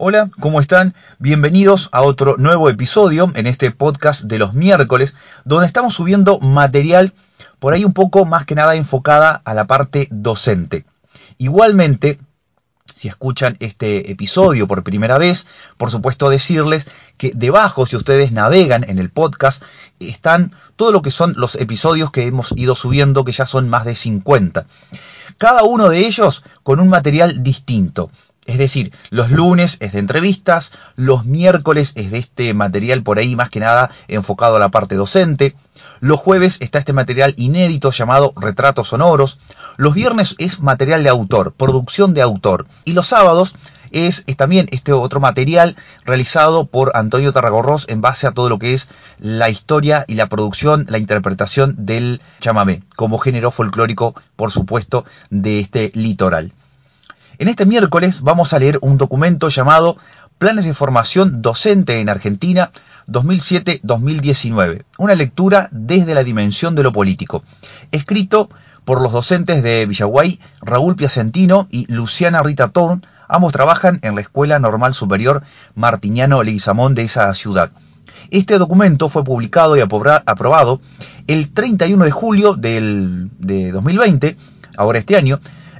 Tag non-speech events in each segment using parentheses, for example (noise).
Hola, ¿cómo están? Bienvenidos a otro nuevo episodio en este podcast de los miércoles, donde estamos subiendo material por ahí un poco más que nada enfocada a la parte docente. Igualmente, si escuchan este episodio por primera vez, por supuesto decirles que debajo, si ustedes navegan en el podcast, están todo lo que son los episodios que hemos ido subiendo, que ya son más de 50. Cada uno de ellos con un material distinto. Es decir, los lunes es de entrevistas, los miércoles es de este material por ahí más que nada enfocado a la parte docente, los jueves está este material inédito llamado retratos sonoros, los viernes es material de autor, producción de autor, y los sábados es, también este otro material realizado por Antonio Tarragorros en base a todo lo que es la historia y la producción, la interpretación del chamamé, como género folclórico, por supuesto, de este litoral. En este miércoles vamos a leer un documento llamado Planes de Formación Docente en Argentina 2007-2019, una lectura desde la dimensión de lo político, escrito por los docentes de Villaguay, Raúl Piacentino y Luciana Rita Tourn, ambos trabajan en la Escuela Normal Superior Martiniano Leguizamón de esa ciudad. Este documento fue publicado y aprobado el 31 de julio del, de 2020, ahora este año,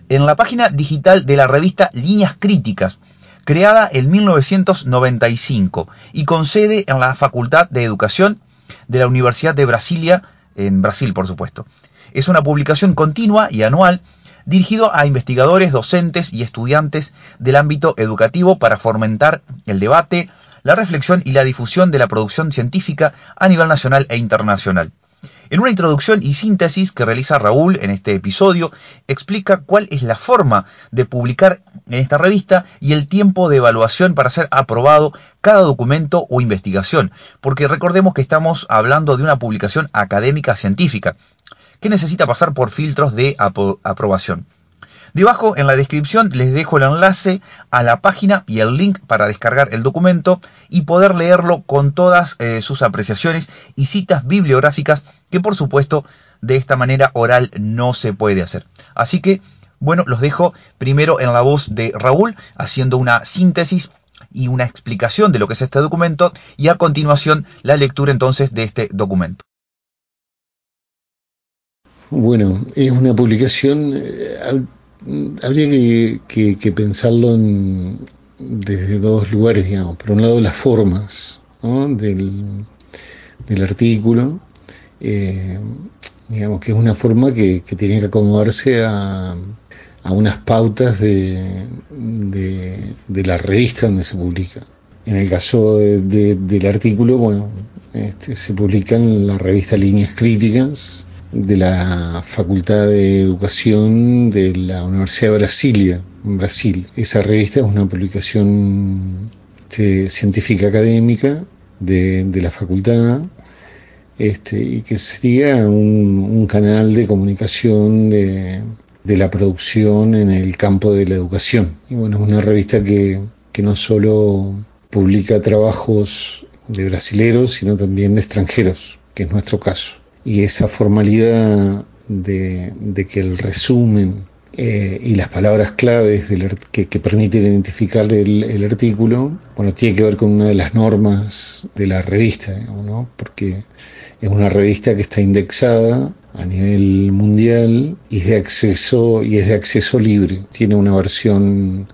en la página digital de la revista Líneas Críticas, creada en 1995 y con sede en la Facultad de Educación de la Universidad de Brasilia, en Brasil por supuesto. Es una publicación continua y anual dirigido a investigadores, docentes y estudiantes del ámbito educativo para fomentar el debate, la reflexión y la difusión de la producción científica a nivel nacional e internacional. En una introducción y síntesis que realiza Raúl en este episodio, explica cuál es la forma de publicar en esta revista y el tiempo de evaluación para ser aprobado cada documento o investigación, porque recordemos que estamos hablando de una publicación académica científica que necesita pasar por filtros de aprobación. Debajo en la descripción les dejo el enlace a la página y el link para descargar el documento y poder leerlo con todas eh, sus apreciaciones y citas bibliográficas que por supuesto de esta manera oral no se puede hacer. Así que, bueno, los dejo primero en la voz de Raúl haciendo una síntesis y una explicación de lo que es este documento y a continuación la lectura entonces de este documento. Bueno, es una publicación, eh, habría que, pensarlo desde dos lugares, digamos. Por un lado, las formas del, artículo, eh, digamos que es una forma que, tiene que acomodarse a, unas pautas de, la revista donde se publica. En el caso del artículo, bueno, este, se publica en la revista Líneas Críticas, de la Facultad de Educación de la Universidad de Brasilia, en Brasil. Esa revista es una publicación este, científica académica de, la facultad este, y que sería un, canal de comunicación de, la producción en el campo de la educación. Y bueno, es una revista que, que no solo publica trabajos de brasileros, sino también de extranjeros, que es nuestro caso y esa formalidad de, que el resumen eh, y las palabras claves que, permiten identificar el, artículo, bueno, tiene que ver con una de las normas de la revista, ¿no? porque es una revista que está indexada a nivel mundial y es de acceso y es de acceso libre. Tiene una versión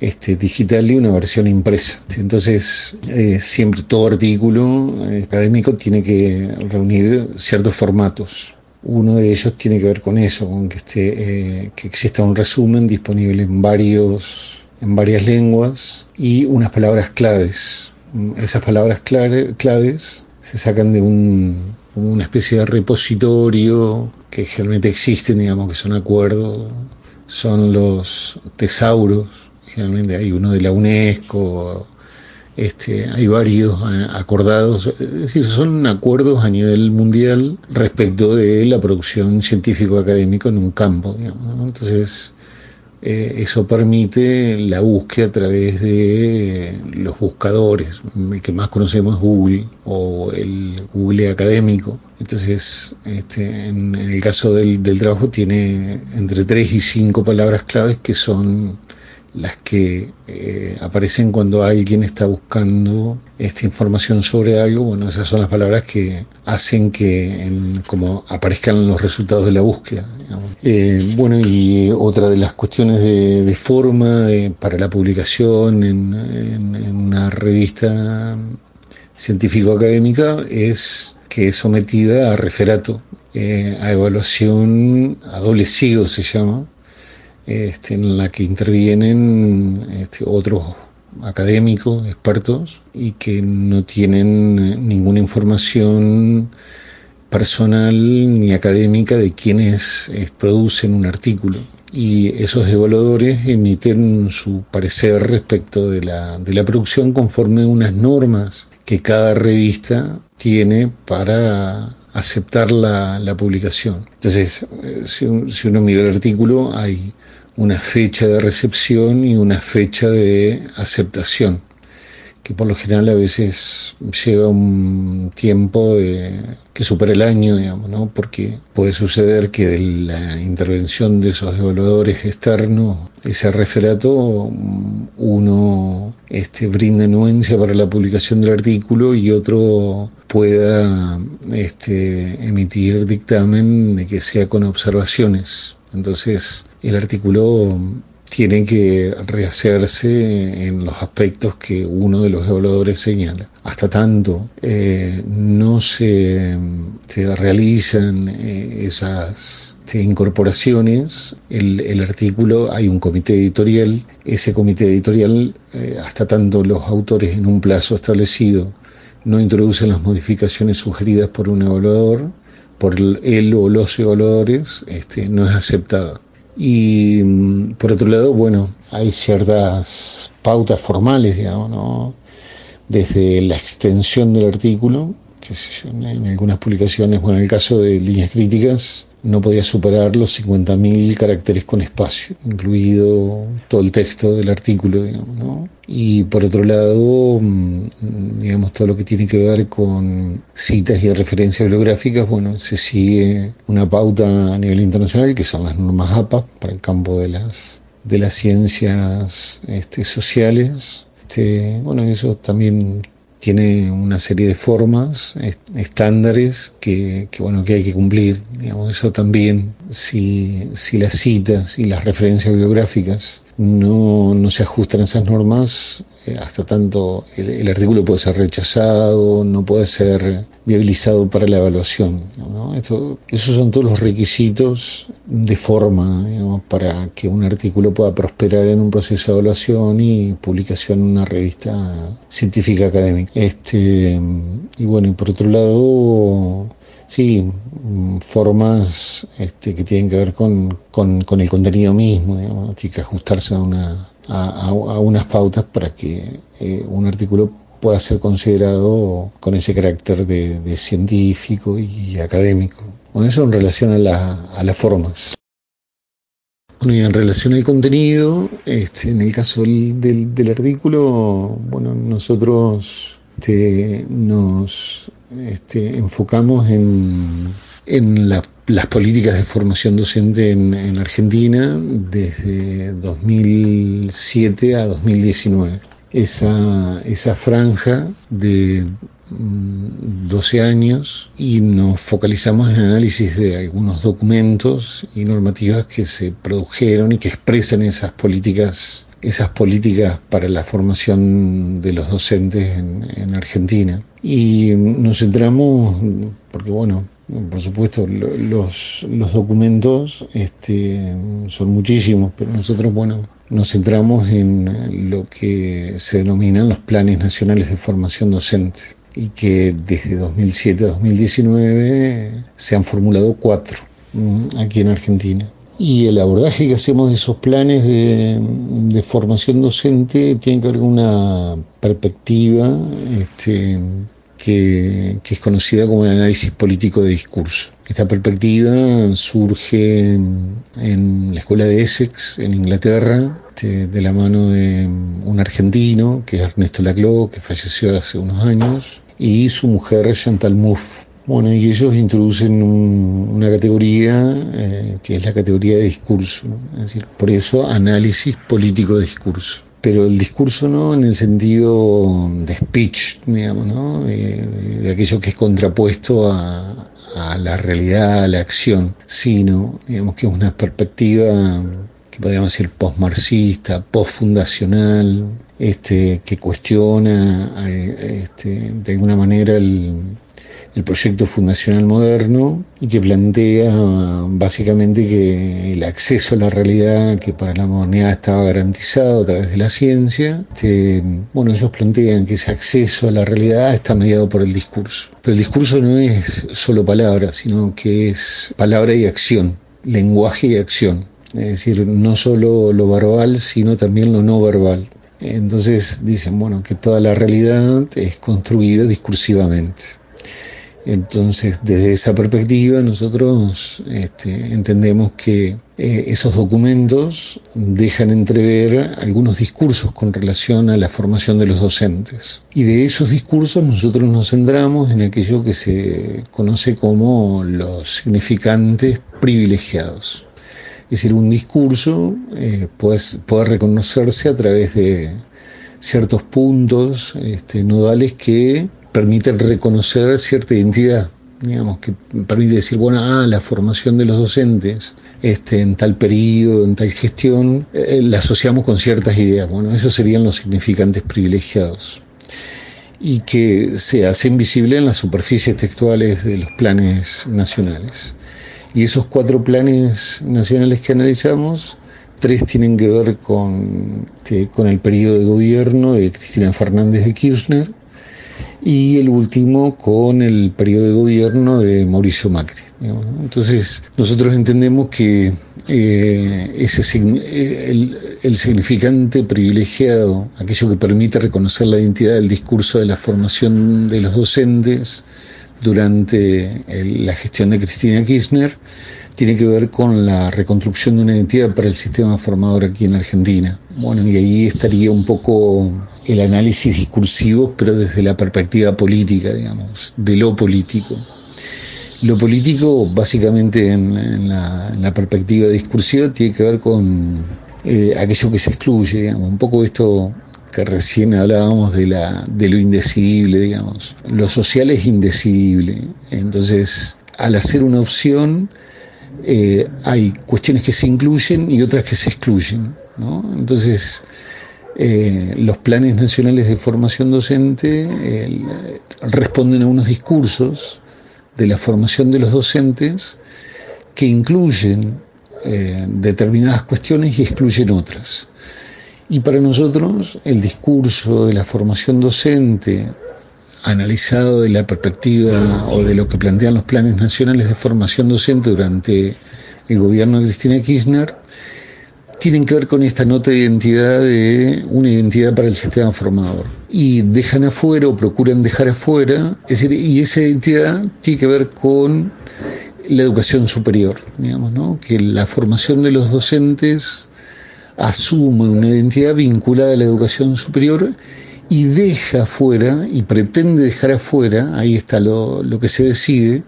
este, digital y una versión impresa. Entonces, eh, siempre todo artículo académico tiene que reunir ciertos formatos. Uno de ellos tiene que ver con eso, con que, esté, eh, que exista un resumen disponible en, varios, en varias lenguas y unas palabras claves. Esas palabras claves se sacan de un, una especie de repositorio que generalmente existen, digamos que son acuerdos, son los tesauros generalmente hay uno de la UNESCO, este, hay varios acordados, es decir, son acuerdos a nivel mundial respecto de la producción científico-académica en un campo. Entonces, eh, eso permite la búsqueda a través de los buscadores, el que más conocemos es Google o el Google académico. Entonces, este, en, el caso del, del trabajo tiene entre tres y cinco palabras claves que son las que eh, aparecen cuando alguien está buscando esta información sobre algo, bueno, esas son las palabras que hacen que como aparezcan los resultados de la búsqueda. Eh, bueno, y otra de las cuestiones de, forma para la publicación en, una revista científico-académica es que es sometida a referato, eh, a evaluación a doble sigo se llama, este, en la que intervienen este, otros académicos, expertos, y que no tienen ninguna información personal ni académica de quienes eh, producen un artículo. Y esos evaluadores emiten su parecer respecto de la, de la producción conforme unas normas que cada revista tiene para aceptar la, la publicación. Entonces, eh, si, si uno mira el artículo, hay una fecha de recepción y una fecha de aceptación, que por lo general a veces lleva un tiempo de, que supera el año, digamos, ¿no? porque puede suceder que de la intervención de esos evaluadores externos, ese referato, uno este, brinda anuencia para la publicación del artículo y otro pueda este, emitir dictamen que sea con observaciones. Entonces, el artículo tiene que rehacerse en los aspectos que uno de los evaluadores señala. Hasta tanto eh, no se, realizan eh, esas incorporaciones, el, artículo, hay un comité editorial, ese comité editorial, eh, hasta tanto los autores en un plazo establecido no introducen las modificaciones sugeridas por un evaluador, por él o los evaluadores este, no es aceptada. Y mm, por otro lado, bueno, hay ciertas pautas formales, digamos, ¿no? desde la extensión del artículo, que en algunas publicaciones, bueno, en el caso de líneas críticas, no podía superar los 50.000 caracteres con espacio, incluido todo el texto del artículo, digamos, ¿no? Y por otro lado, mm, digamos, todo lo que tiene que ver con citas y referencias bibliográficas, bueno, se sigue una pauta a nivel internacional, que son las normas APA para el campo de las, de las ciencias este, sociales. Este, bueno, eso también tiene una serie de formas, estándares que, bueno, que hay que cumplir. Digamos, eso también, si, las citas y las referencias bibliográficas no, no se ajustan a esas normas, eh, hasta tanto el, artículo puede ser rechazado, no puede ser viabilizado para la evaluación. Esto, esos son todos los requisitos de forma para que un artículo pueda prosperar en un proceso de evaluación y publicación en una revista científica académica. Este, y bueno, y por otro lado, Sí, mm, formas este, que tienen que ver con, con, el contenido mismo, digamos, tiene que ajustarse a, una, a, unas pautas para que eh, un artículo pueda ser considerado con ese carácter de, científico y académico. Con eso en relación a, la, a las formas. Bueno, y en relación al contenido, este, en el caso del, del, artículo, bueno, nosotros este, nos este, enfocamos en, en las políticas de formación docente en, en, desde 2007 a 2019. Esa, esa franja de 12 mm, años y nos focalizamos en el análisis de algunos documentos y normativas que se produjeron y que expresan esas políticas esas políticas para la formación de los docentes en, Argentina. Y nos centramos, porque bueno, por supuesto, los, los documentos este, son muchísimos, pero nosotros, bueno, nos centramos en lo que se denominan los planes nacionales de formación docente y que desde 2007 a 2019 se han formulado cuatro mm, aquí en Argentina. Y el abordaje que hacemos de esos planes de, formación docente tiene que ver con una perspectiva este, que, es conocida como el análisis político de discurso. Esta perspectiva surge en, la escuela de Essex, en Inglaterra, este, de la mano de un argentino, que es Ernesto Laclau, que falleció hace unos años, y su mujer Chantal Mouffe Bueno, y ellos introducen una categoría eh, que es la categoría de discurso, es decir, por eso análisis político de discurso. Pero el discurso no en el sentido de speech, digamos, ¿no? de, aquello que es contrapuesto a, a la realidad, a la acción, sino, digamos, que es una perspectiva que podríamos decir postmarxista, postfundacional, este, que cuestiona eh, este, de alguna manera el, el proyecto fundacional moderno y que plantea básicamente que el acceso a la realidad que para la modernidad estaba garantizado a través de la ciencia, bueno, ellos plantean que ese acceso a la realidad está mediado por el discurso. Pero el discurso no es solo palabra, sino que es palabra y acción, lenguaje y acción. Es decir, no solo lo verbal, sino también lo no verbal. Entonces dicen, bueno, que toda la realidad es construida discursivamente. Entonces, desde esa perspectiva, nosotros este, entendemos que eh, esos documentos dejan entrever algunos discursos con relación a la formación de los docentes. Y de esos discursos nosotros nos centramos en aquello que se conoce como los significantes privilegiados. Es decir, un discurso eh, puede, reconocerse a través de ciertos puntos este, nodales que permiten reconocer cierta identidad, digamos, que permite decir, bueno, ah, la formación de los docentes este, en tal periodo, en tal gestión, eh, la asociamos con ciertas ideas. Bueno, esos serían los significantes privilegiados y que se hacen visibles en las superficies textuales de los planes nacionales. Y esos cuatro planes nacionales que analizamos, tres tienen que ver con, este, con el periodo de gobierno de Cristina Fernández de Kirchner, y el último con el periodo de gobierno de Mauricio Macri. Entonces, nosotros entendemos que eh, ese, eh, el, significante privilegiado, aquello que permite reconocer la identidad del discurso de la formación de los docentes durante la gestión de Cristina Kirchner, tiene que ver con la reconstrucción de una identidad para el sistema formador aquí en Argentina. Bueno, y ahí estaría un poco el análisis discursivo, pero desde la perspectiva política, digamos, de lo político. Lo político, básicamente en, la, perspectiva discursiva, tiene que ver con eh, aquello que se excluye, digamos, un poco esto que recién hablábamos de, la, de lo indecidible, digamos. Lo social es indecidible. Entonces, al hacer una opción, eh, hay cuestiones que se incluyen y otras que se excluyen. ¿no? Entonces, eh, los planes nacionales de formación docente responden a unos discursos de la formación de los docentes que incluyen eh, determinadas cuestiones y excluyen otras. Y para nosotros el discurso de la formación docente analizado de la perspectiva o de lo que plantean los planes nacionales de formación docente durante el gobierno de Cristina Kirchner, tienen que ver con esta nota de identidad de una identidad para el sistema formador. Y dejan afuera o procuran dejar afuera, es decir, y esa identidad tiene que ver con la educación superior, digamos, ¿no? Que la formación de los docentes asume una identidad vinculada a la educación superior y deja afuera y pretende dejar afuera, ahí está lo, lo que se decide,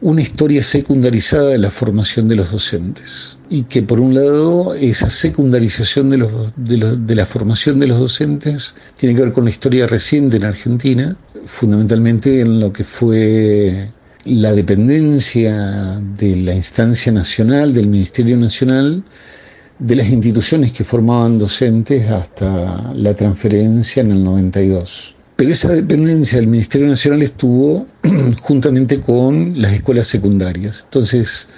una historia secundarizada de la formación de los docentes. Y que por un lado esa secundarización de, los, de, de, la formación de los docentes tiene que ver con la historia reciente en Argentina, fundamentalmente en lo que fue la dependencia de la instancia nacional, del Ministerio Nacional, de las instituciones que formaban docentes hasta la transferencia en el 92. Pero esa dependencia del Ministerio Nacional estuvo (clears throat) juntamente con las escuelas secundarias. Entonces,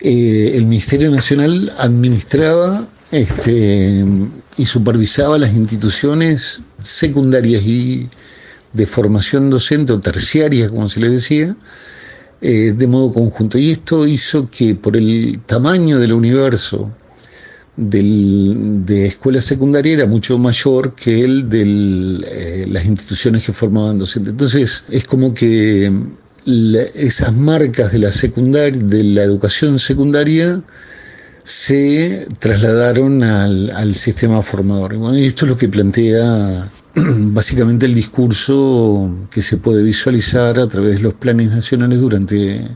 eh, el Ministerio Nacional administraba este, y supervisaba las instituciones secundarias y de formación docente o terciaria, como se le decía, eh, de modo conjunto. Y esto hizo que por el tamaño del universo de escuela secundaria era mucho mayor que el de eh, las instituciones que formaban docentes. Entonces es como que esas marcas de la secundaria, de la educación secundaria, se trasladaron al, sistema formador. Y bueno, esto es lo que plantea (clears throat) básicamente el discurso que se puede visualizar a través de los planes nacionales durante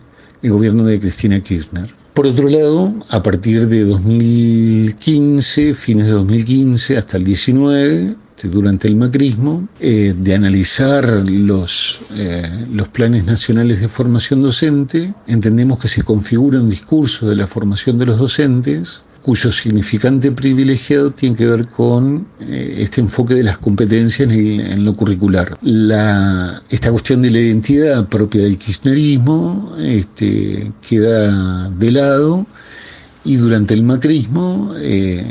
el gobierno de Cristina Kirchner. Por otro lado, a partir de 2015, fines de 2015 hasta el 19, durante el macrismo, eh, de analizar los, eh, los planes nacionales de formación docente, entendemos que se configura un discurso de la formación de los docentes cuyo significante privilegiado tiene que ver con eh, este enfoque de las competencias en, lo curricular. La, esta cuestión de la identidad propia del kirchnerismo este, queda de lado y durante el macrismo, eh,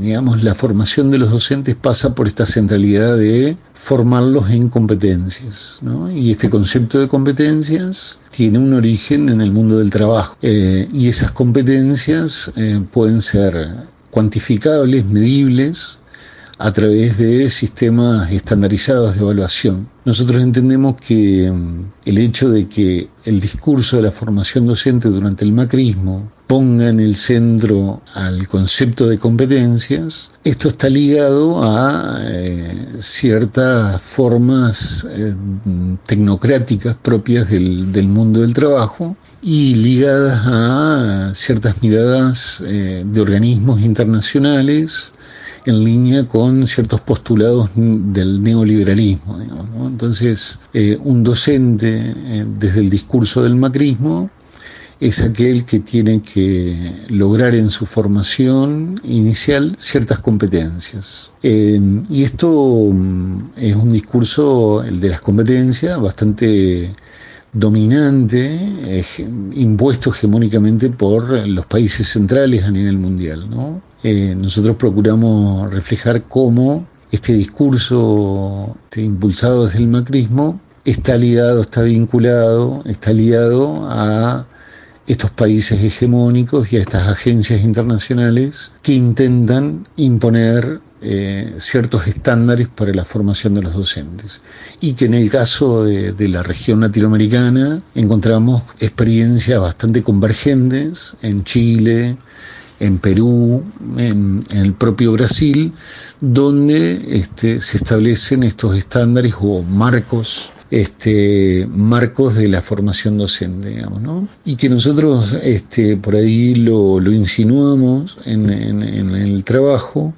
digamos, la formación de los docentes pasa por esta centralidad de formarlos en competencias. ¿no? Y este concepto de competencias tiene un origen en el mundo del trabajo. Eh, y esas competencias eh, pueden ser cuantificables, medibles, a través de sistemas estandarizados de evaluación. Nosotros entendemos que mm, el hecho de que el discurso de la formación docente durante el macrismo ponga en el centro al concepto de competencias, esto está ligado a eh, ciertas formas eh, tecnocráticas propias del, mundo del trabajo y ligadas a ciertas miradas eh, de organismos internacionales en línea con ciertos postulados del neoliberalismo. Entonces, un docente desde el discurso del macrismo es aquel que tiene que lograr en su formación inicial ciertas competencias. Eh, y esto mm, es un discurso, el de las competencias, bastante dominante, impuesto hegemónicamente por los países centrales a nivel mundial. ¿no? Eh, nosotros procuramos reflejar cómo este discurso este, impulsado desde el macrismo está ligado, está vinculado, está ligado a estos países hegemónicos y a estas agencias internacionales que intentan imponer eh, ciertos estándares para la formación de los docentes. Y que en el caso de, la región latinoamericana encontramos experiencias bastante convergentes en Chile, en Perú, en, el propio Brasil, donde este, se establecen estos estándares o marcos este, marcos de la formación docente, digamos, ¿no? Y que nosotros este, por ahí lo, insinuamos en, el trabajo.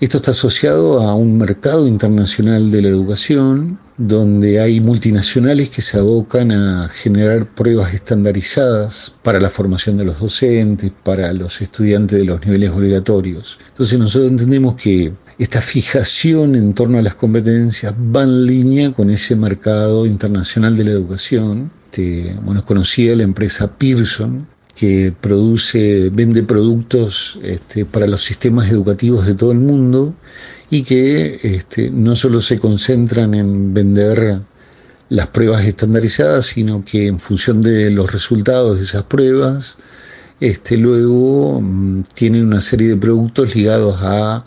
Esto está asociado a un mercado internacional de la educación, donde hay multinacionales que se abocan a generar pruebas estandarizadas para la formación de los docentes, para los estudiantes de los niveles obligatorios. Entonces nosotros entendemos que esta fijación en torno a las competencias va en línea con ese mercado internacional de la educación. Este, bueno, es conocida la empresa Pearson, que produce, vende productos este, para los sistemas educativos de todo el mundo y que este, no solo se concentran en vender las pruebas estandarizadas, sino que en función de los resultados de esas pruebas, este, luego mm, tienen una serie de productos ligados a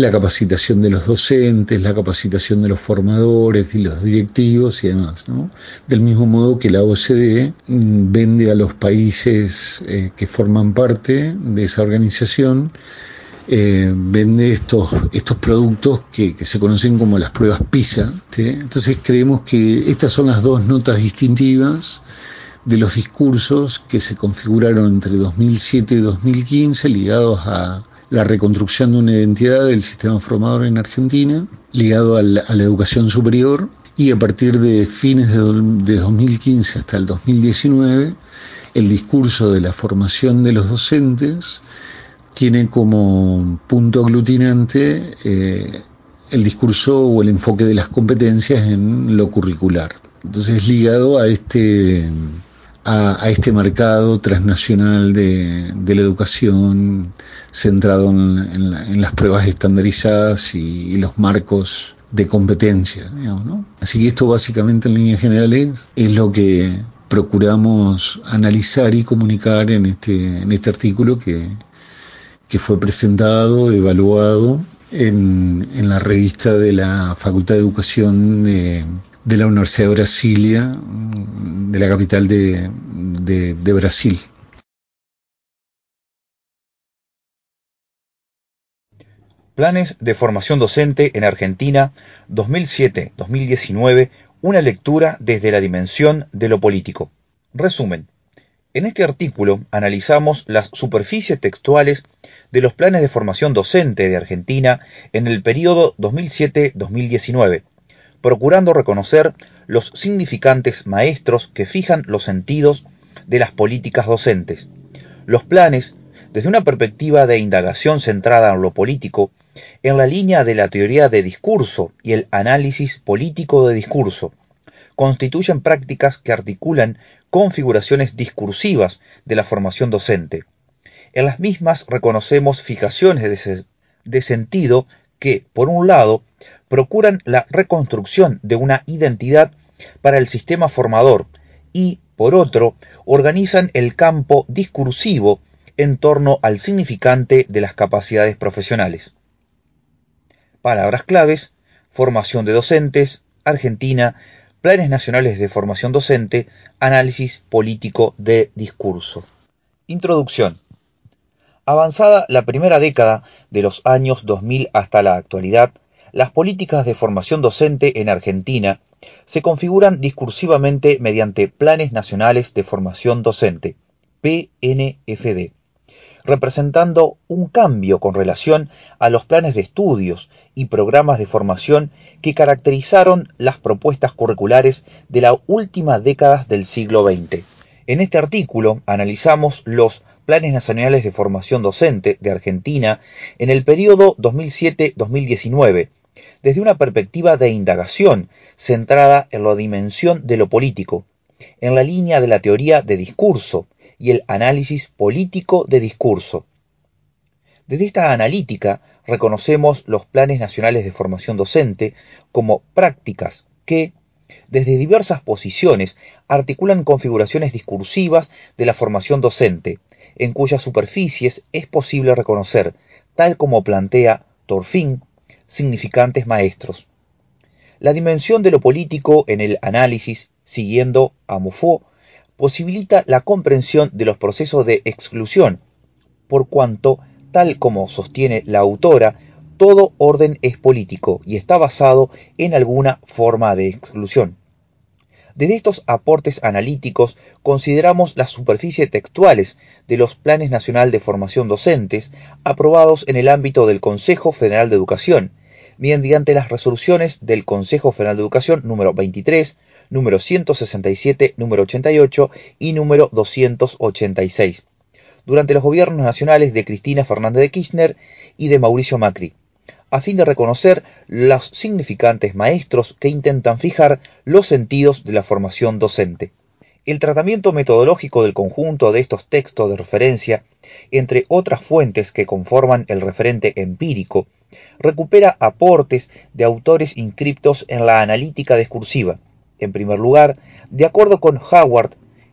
la capacitación de los docentes, la capacitación de los formadores y los directivos y demás. ¿no? Del mismo modo que la OCDE mm, vende a los países eh, que forman parte de esa organización, eh, vende estos, estos productos que, se conocen como las pruebas PISA. Entonces creemos que estas son las dos notas distintivas de los discursos que se configuraron entre 2007 y 2015 ligados a la reconstrucción de una identidad del sistema formador en Argentina, ligado a la, educación superior, y a partir de fines de, 2015 hasta el 2019, el discurso de la formación de los docentes tiene como punto aglutinante eh, el discurso o el enfoque de las competencias en lo curricular. Entonces, ligado a este a, este mercado transnacional de, la educación centrado en, las pruebas estandarizadas y, los marcos de competencia. ¿no? Así que esto básicamente en líneas generales es lo que procuramos analizar y comunicar en este, en este artículo que, que fue presentado, evaluado en, en la revista de la Facultad de Educación de, de la Universidad de Brasilia, de la capital de, de, Brasil. Planes de formación docente en Argentina 2007-2019, una lectura desde la dimensión de lo político. Resumen. En este artículo analizamos las superficies textuales de los planes de formación docente de Argentina en el periodo 2007-2019, procurando reconocer los significantes maestros que fijan los sentidos de las políticas docentes. Los planes, desde una perspectiva de indagación centrada en lo político, en la línea de la teoría de discurso y el análisis político de discurso, constituyen prácticas que articulan configuraciones discursivas de la formación docente. En las mismas reconocemos fijaciones de, sentido que, por un lado, procuran la reconstrucción de una identidad para el sistema formador y, por otro, organizan el campo discursivo en torno al significante de las capacidades profesionales. Palabras claves, formación de docentes, Argentina, planes nacionales de formación docente, análisis político de discurso. Introducción. Avanzada la primera década de los años 2000 hasta la actualidad, las políticas de formación docente en Argentina se configuran discursivamente mediante Planes Nacionales de Formación Docente, PNFD, representando un cambio con relación a los planes de estudios y programas de formación que caracterizaron las propuestas curriculares de la última década del siglo XX. En este artículo analizamos los planes nacionales de formación docente de Argentina en el periodo 2007-2019, desde una perspectiva de indagación centrada en la dimensión de lo político, en la línea de la teoría de discurso y el análisis político de discurso. Desde esta analítica reconocemos los planes nacionales de formación docente como prácticas que, desde diversas posiciones, articulan configuraciones discursivas de la formación docente, en cuyas superficies es posible reconocer, tal como plantea Torfín, significantes maestros. La dimensión de lo político en el análisis, siguiendo a Mouffaut, posibilita la comprensión de los procesos de exclusión, por cuanto, tal como sostiene la autora, todo orden es político y está basado en alguna forma de exclusión. Desde estos aportes analíticos consideramos las superficies textuales de los Planes Nacional de Formación Docentes aprobados en el ámbito del Consejo Federal de Educación, mediante las resoluciones del Consejo Federal de Educación número 23, número 167, número 88 y número 286, durante los gobiernos nacionales de Cristina Fernández de Kirchner y de Mauricio Macri, a fin de reconocer los significantes maestros que intentan fijar los sentidos de la formación docente. El tratamiento metodológico del conjunto de estos textos de referencia, entre otras fuentes que conforman el referente empírico, recupera aportes de autores inscriptos en la analítica discursiva. En primer lugar, de acuerdo con Howard,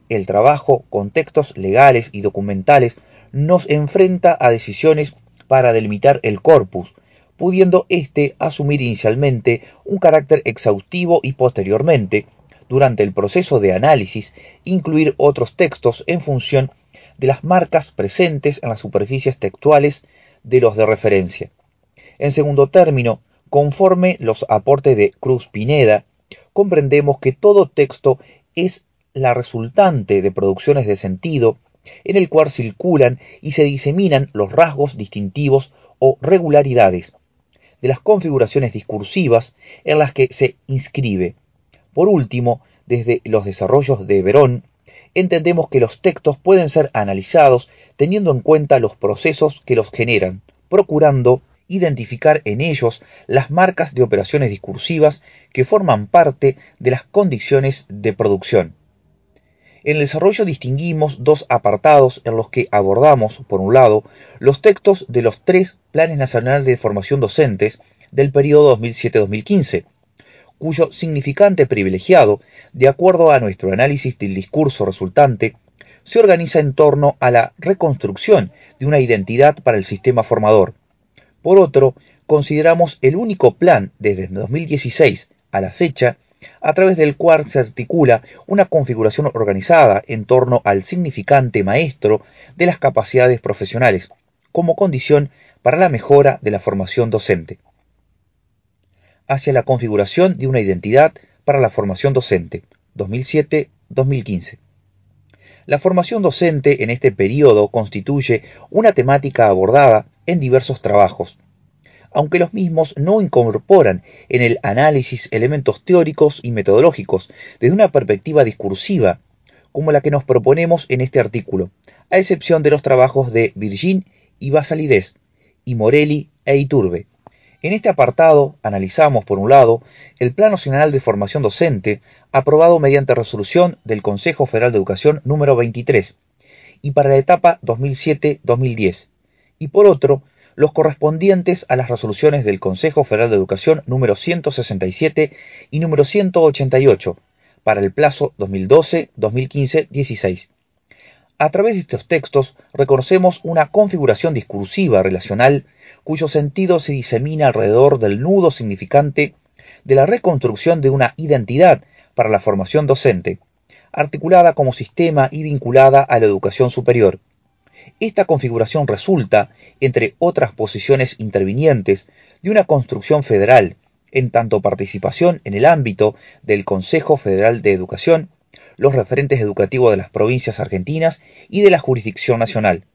el trabajo con textos legales y documentales nos enfrenta a decisiones para delimitar el corpus, pudiendo éste asumir inicialmente un carácter exhaustivo y posteriormente, durante el proceso de análisis, incluir otros textos en función de las marcas presentes en las superficies textuales de los de referencia. En segundo término, conforme los aportes de Cruz Pineda, comprendemos que todo texto es la resultante de producciones de sentido en el cual circulan y se diseminan los rasgos distintivos o regularidades de las configuraciones discursivas en las que se inscribe. Por último, desde los desarrollos de Verón, entendemos que los textos pueden ser analizados teniendo en cuenta los procesos que los generan, procurando identificar en ellos las marcas de operaciones discursivas que forman parte de las condiciones de producción. En el desarrollo distinguimos dos apartados en los que abordamos, por un lado, los textos de los tres Planes Nacionales de Formación Docentes del periodo 2007-2015, cuyo significante privilegiado, de acuerdo a nuestro análisis del discurso resultante, se organiza en torno a la reconstrucción de una identidad para el sistema formador, por otro, consideramos el único plan desde 2016 a la fecha a través del cual se articula una configuración organizada en torno al significante maestro de las capacidades profesionales, como condición para la mejora de la formación docente. Hacia la configuración de una identidad para la formación docente, 2007-2015. La formación docente en este periodo constituye una temática abordada en diversos trabajos, aunque los mismos no incorporan en el análisis elementos teóricos y metodológicos desde una perspectiva discursiva, como la que nos proponemos en este artículo, a excepción de los trabajos de Virgin y Basalides, y Morelli e Iturbe. En este apartado analizamos, por un lado, el Plan Nacional de Formación Docente, aprobado mediante resolución del Consejo Federal de Educación número 23, y para la etapa 2007-2010, y por otro, los correspondientes a las resoluciones del Consejo Federal de Educación número 167 y número 188, para el plazo 2012-2015-16. A través de estos textos reconocemos una configuración discursiva relacional cuyo sentido se disemina alrededor del nudo significante de la reconstrucción de una identidad para la formación docente, articulada como sistema y vinculada a la educación superior. Esta configuración resulta, entre otras posiciones intervinientes, de una construcción federal, en tanto participación en el ámbito del Consejo Federal de Educación, los referentes educativos de las provincias argentinas y de la jurisdicción nacional.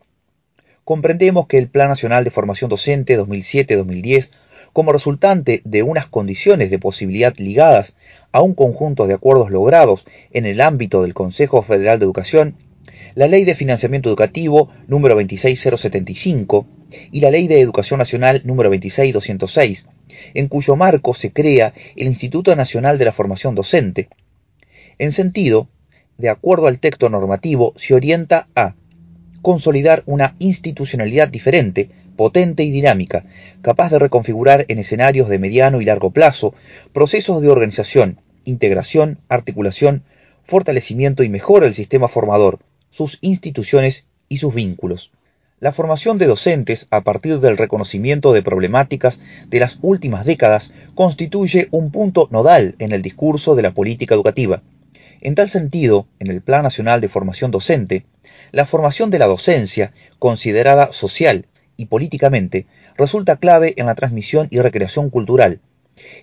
Comprendemos que el Plan Nacional de Formación Docente 2007-2010, como resultante de unas condiciones de posibilidad ligadas a un conjunto de acuerdos logrados en el ámbito del Consejo Federal de Educación, la Ley de Financiamiento Educativo número 26075 y la Ley de Educación Nacional número 26206, en cuyo marco se crea el Instituto Nacional de la Formación Docente. En sentido, de acuerdo al texto normativo, se orienta a consolidar una institucionalidad diferente, potente y dinámica, capaz de reconfigurar en escenarios de mediano y largo plazo procesos de organización, integración, articulación, fortalecimiento y mejora del sistema formador, sus instituciones y sus vínculos. La formación de docentes a partir del reconocimiento de problemáticas de las últimas décadas constituye un punto nodal en el discurso de la política educativa. En tal sentido, en el Plan Nacional de Formación Docente, la formación de la docencia, considerada social y políticamente, resulta clave en la transmisión y recreación cultural,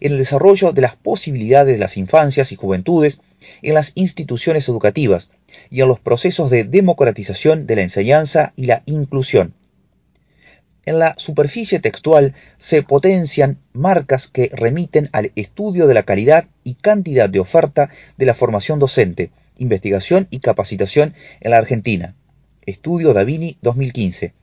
en el desarrollo de las posibilidades de las infancias y juventudes en las instituciones educativas y en los procesos de democratización de la enseñanza y la inclusión. En la superficie textual se potencian marcas que remiten al estudio de la calidad y cantidad de oferta de la formación docente, investigación y capacitación en la Argentina. Estudio Davini 2015.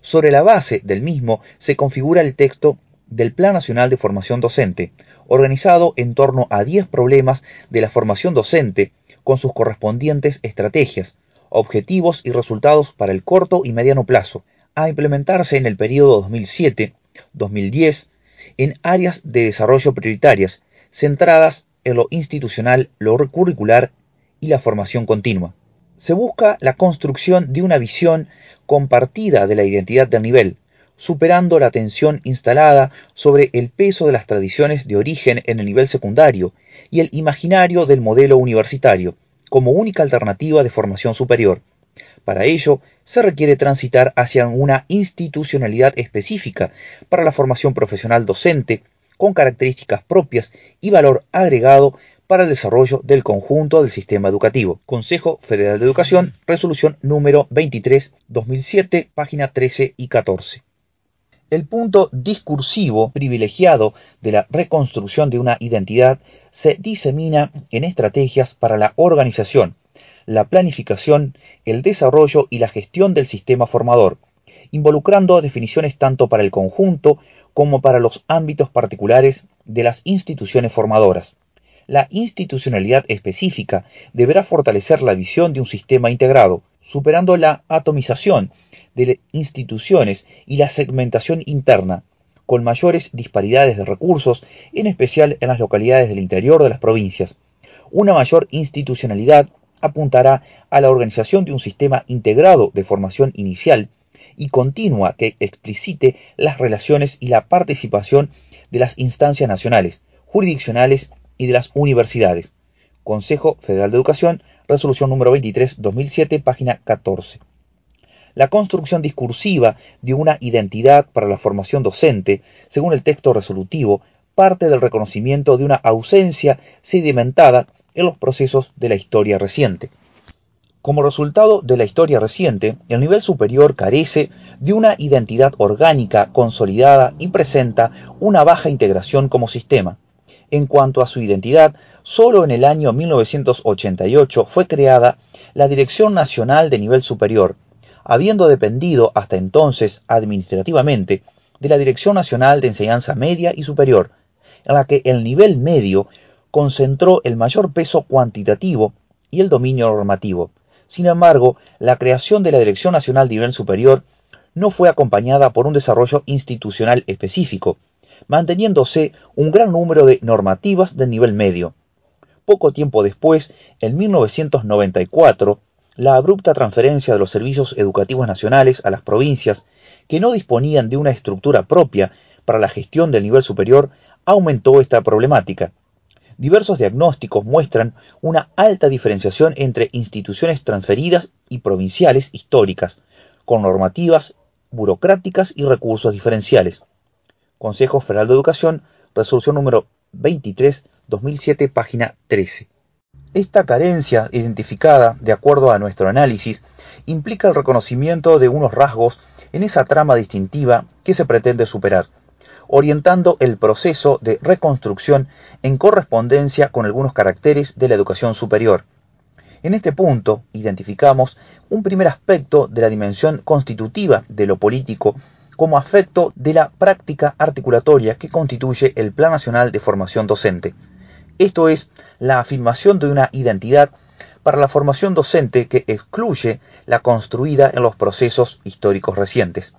Sobre la base del mismo se configura el texto del Plan Nacional de Formación Docente, organizado en torno a 10 problemas de la formación docente con sus correspondientes estrategias, objetivos y resultados para el corto y mediano plazo, a implementarse en el periodo 2007-2010 en áreas de desarrollo prioritarias, centradas en lo institucional, lo curricular y la formación continua. Se busca la construcción de una visión compartida de la identidad del nivel, superando la tensión instalada sobre el peso de las tradiciones de origen en el nivel secundario y el imaginario del modelo universitario, como única alternativa de formación superior. Para ello, se requiere transitar hacia una institucionalidad específica para la formación profesional docente, con características propias y valor agregado para el desarrollo del conjunto del sistema educativo. Consejo Federal de Educación, resolución número 23-2007, página 13 y 14. El punto discursivo privilegiado de la reconstrucción de una identidad se disemina en estrategias para la organización, la planificación, el desarrollo y la gestión del sistema formador, involucrando definiciones tanto para el conjunto como para los ámbitos particulares de las instituciones formadoras. La institucionalidad específica deberá fortalecer la visión de un sistema integrado, superando la atomización de instituciones y la segmentación interna, con mayores disparidades de recursos, en especial en las localidades del interior de las provincias. Una mayor institucionalidad apuntará a la organización de un sistema integrado de formación inicial y continua que explicite las relaciones y la participación de las instancias nacionales, jurisdiccionales y de las universidades. Consejo Federal de Educación, resolución número 23-2007, página 14. La construcción discursiva de una identidad para la formación docente, según el texto resolutivo, parte del reconocimiento de una ausencia sedimentada en los procesos de la historia reciente. Como resultado de la historia reciente, el nivel superior carece de una identidad orgánica consolidada y presenta una baja integración como sistema. En cuanto a su identidad, solo en el año 1988 fue creada la Dirección Nacional de Nivel Superior, habiendo dependido hasta entonces administrativamente de la Dirección Nacional de Enseñanza Media y Superior, en la que el nivel medio concentró el mayor peso cuantitativo y el dominio normativo. Sin embargo, la creación de la Dirección Nacional de Nivel Superior no fue acompañada por un desarrollo institucional específico, manteniéndose un gran número de normativas del nivel medio. Poco tiempo después, en 1994, la abrupta transferencia de los servicios educativos nacionales a las provincias, que no disponían de una estructura propia para la gestión del nivel superior, aumentó esta problemática. Diversos diagnósticos muestran una alta diferenciación entre instituciones transferidas y provinciales históricas, con normativas burocráticas y recursos diferenciales. Consejo Federal de Educación, resolución número 23, 2007, página 13. Esta carencia identificada, de acuerdo a nuestro análisis, implica el reconocimiento de unos rasgos en esa trama distintiva que se pretende superar orientando el proceso de reconstrucción en correspondencia con algunos caracteres de la educación superior. En este punto identificamos un primer aspecto de la dimensión constitutiva de lo político como afecto de la práctica articulatoria que constituye el Plan Nacional de Formación Docente. Esto es la afirmación de una identidad para la formación docente que excluye la construida en los procesos históricos recientes.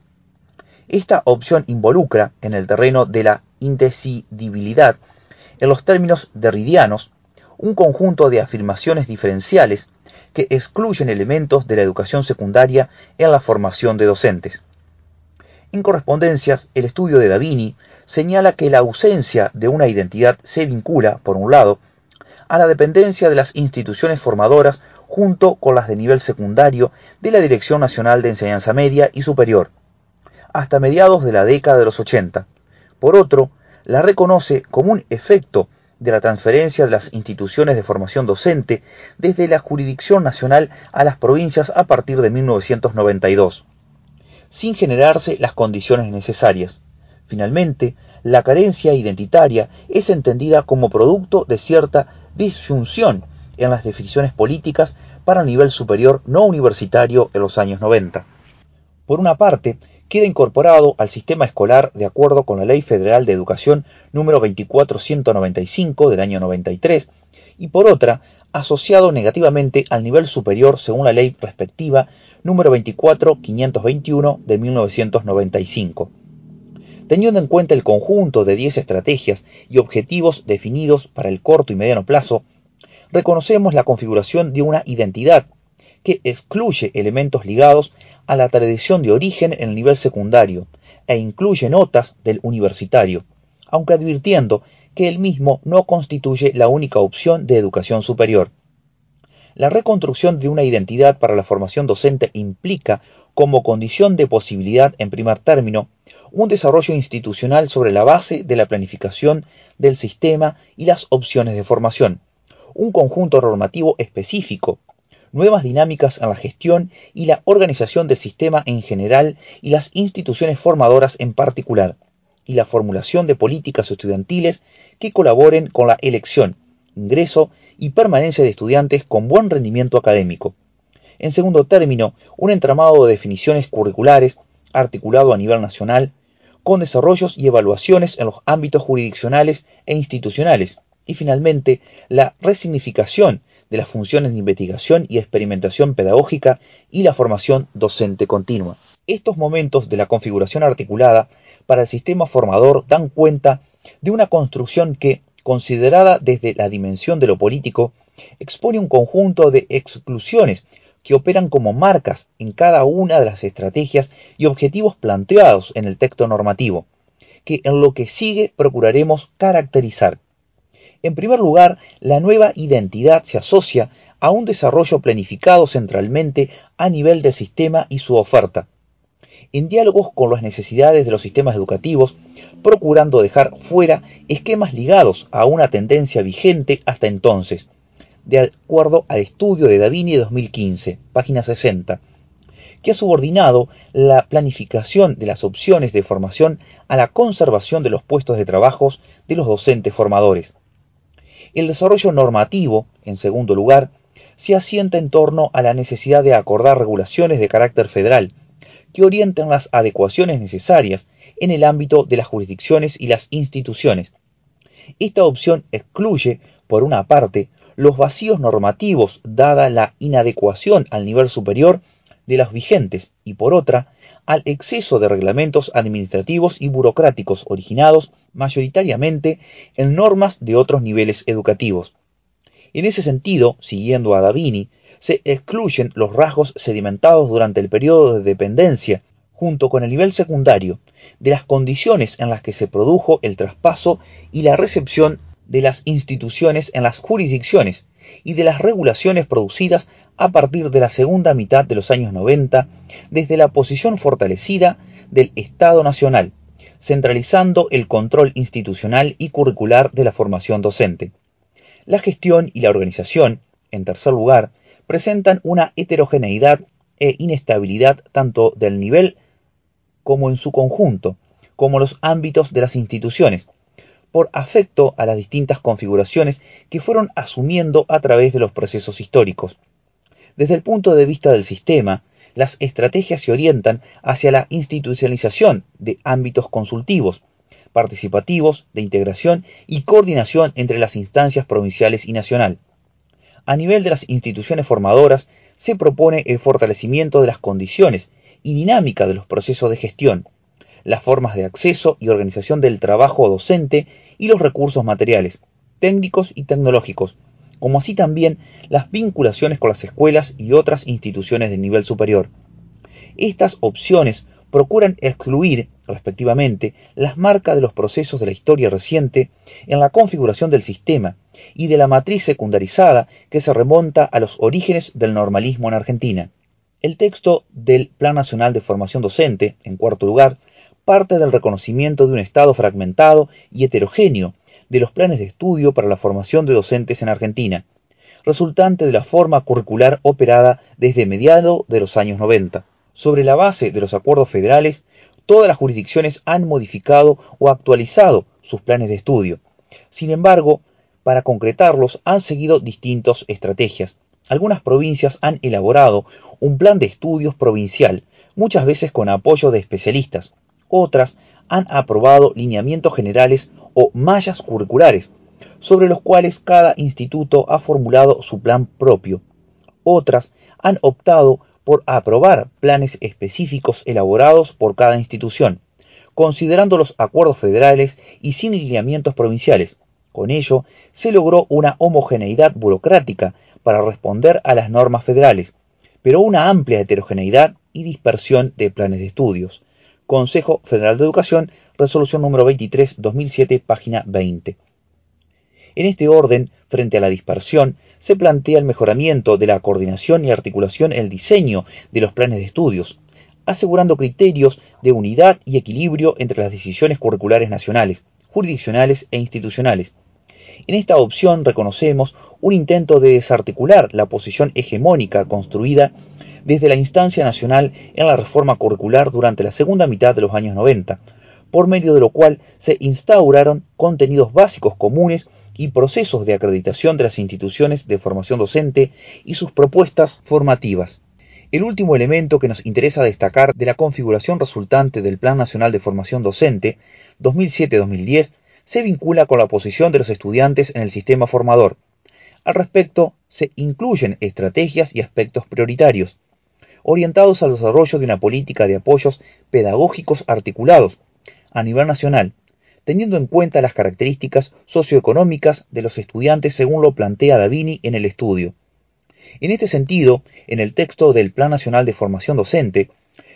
Esta opción involucra, en el terreno de la indecidibilidad, en los términos derridianos, un conjunto de afirmaciones diferenciales que excluyen elementos de la educación secundaria en la formación de docentes. En correspondencias, el estudio de Davini señala que la ausencia de una identidad se vincula, por un lado, a la dependencia de las instituciones formadoras junto con las de nivel secundario de la Dirección Nacional de Enseñanza Media y Superior, hasta mediados de la década de los 80. Por otro, la reconoce como un efecto de la transferencia de las instituciones de formación docente desde la jurisdicción nacional a las provincias a partir de 1992, sin generarse las condiciones necesarias. Finalmente, la carencia identitaria es entendida como producto de cierta disyunción en las definiciones políticas para el nivel superior no universitario en los años 90. Por una parte, queda incorporado al sistema escolar de acuerdo con la Ley Federal de Educación número 24195 del año 93 y por otra, asociado negativamente al nivel superior según la ley respectiva número 24521 de 1995. Teniendo en cuenta el conjunto de 10 estrategias y objetivos definidos para el corto y mediano plazo, reconocemos la configuración de una identidad que excluye elementos ligados a la tradición de origen en el nivel secundario e incluye notas del universitario, aunque advirtiendo que el mismo no constituye la única opción de educación superior. La reconstrucción de una identidad para la formación docente implica, como condición de posibilidad en primer término, un desarrollo institucional sobre la base de la planificación del sistema y las opciones de formación, un conjunto normativo específico nuevas dinámicas en la gestión y la organización del sistema en general y las instituciones formadoras en particular, y la formulación de políticas estudiantiles que colaboren con la elección, ingreso y permanencia de estudiantes con buen rendimiento académico. En segundo término, un entramado de definiciones curriculares articulado a nivel nacional, con desarrollos y evaluaciones en los ámbitos jurisdiccionales e institucionales, y finalmente la resignificación de las funciones de investigación y experimentación pedagógica y la formación docente continua. Estos momentos de la configuración articulada para el sistema formador dan cuenta de una construcción que, considerada desde la dimensión de lo político, expone un conjunto de exclusiones que operan como marcas en cada una de las estrategias y objetivos planteados en el texto normativo, que en lo que sigue procuraremos caracterizar. En primer lugar, la nueva identidad se asocia a un desarrollo planificado centralmente a nivel del sistema y su oferta, en diálogos con las necesidades de los sistemas educativos, procurando dejar fuera esquemas ligados a una tendencia vigente hasta entonces, de acuerdo al estudio de Davini de 2015, página 60, que ha subordinado la planificación de las opciones de formación a la conservación de los puestos de trabajo de los docentes formadores. El desarrollo normativo, en segundo lugar, se asienta en torno a la necesidad de acordar regulaciones de carácter federal que orienten las adecuaciones necesarias en el ámbito de las jurisdicciones y las instituciones. Esta opción excluye, por una parte, los vacíos normativos dada la inadecuación al nivel superior de los vigentes y por otra, al exceso de reglamentos administrativos y burocráticos originados mayoritariamente en normas de otros niveles educativos. En ese sentido, siguiendo a Davini, se excluyen los rasgos sedimentados durante el periodo de dependencia, junto con el nivel secundario, de las condiciones en las que se produjo el traspaso y la recepción de las instituciones en las jurisdicciones y de las regulaciones producidas a partir de la segunda mitad de los años 90 desde la posición fortalecida del Estado Nacional, centralizando el control institucional y curricular de la formación docente. La gestión y la organización, en tercer lugar, presentan una heterogeneidad e inestabilidad tanto del nivel como en su conjunto, como los ámbitos de las instituciones, por afecto a las distintas configuraciones que fueron asumiendo a través de los procesos históricos. Desde el punto de vista del sistema, las estrategias se orientan hacia la institucionalización de ámbitos consultivos, participativos, de integración y coordinación entre las instancias provinciales y nacional. A nivel de las instituciones formadoras, se propone el fortalecimiento de las condiciones y dinámica de los procesos de gestión, las formas de acceso y organización del trabajo docente y los recursos materiales, técnicos y tecnológicos, como así también las vinculaciones con las escuelas y otras instituciones de nivel superior. Estas opciones procuran excluir, respectivamente, las marcas de los procesos de la historia reciente en la configuración del sistema y de la matriz secundarizada que se remonta a los orígenes del normalismo en Argentina. El texto del Plan Nacional de Formación Docente, en cuarto lugar, parte del reconocimiento de un Estado fragmentado y heterogéneo de los planes de estudio para la formación de docentes en Argentina, resultante de la forma curricular operada desde mediados de los años 90. Sobre la base de los acuerdos federales, todas las jurisdicciones han modificado o actualizado sus planes de estudio. Sin embargo, para concretarlos han seguido distintas estrategias. Algunas provincias han elaborado un plan de estudios provincial, muchas veces con apoyo de especialistas. Otras han aprobado lineamientos generales o mallas curriculares, sobre los cuales cada instituto ha formulado su plan propio. Otras han optado por aprobar planes específicos elaborados por cada institución, considerando los acuerdos federales y sin lineamientos provinciales. Con ello, se logró una homogeneidad burocrática para responder a las normas federales, pero una amplia heterogeneidad y dispersión de planes de estudios. Consejo Federal de Educación, resolución número 23-2007, página 20. En este orden, frente a la dispersión, se plantea el mejoramiento de la coordinación y articulación en el diseño de los planes de estudios, asegurando criterios de unidad y equilibrio entre las decisiones curriculares nacionales, jurisdiccionales e institucionales. En esta opción reconocemos un intento de desarticular la posición hegemónica construida desde la instancia nacional en la reforma curricular durante la segunda mitad de los años 90, por medio de lo cual se instauraron contenidos básicos comunes y procesos de acreditación de las instituciones de formación docente y sus propuestas formativas. El último elemento que nos interesa destacar de la configuración resultante del Plan Nacional de Formación Docente 2007-2010 se vincula con la posición de los estudiantes en el sistema formador. Al respecto, se incluyen estrategias y aspectos prioritarios, orientados al desarrollo de una política de apoyos pedagógicos articulados a nivel nacional, teniendo en cuenta las características socioeconómicas de los estudiantes según lo plantea Davini en el estudio. En este sentido, en el texto del Plan Nacional de Formación Docente,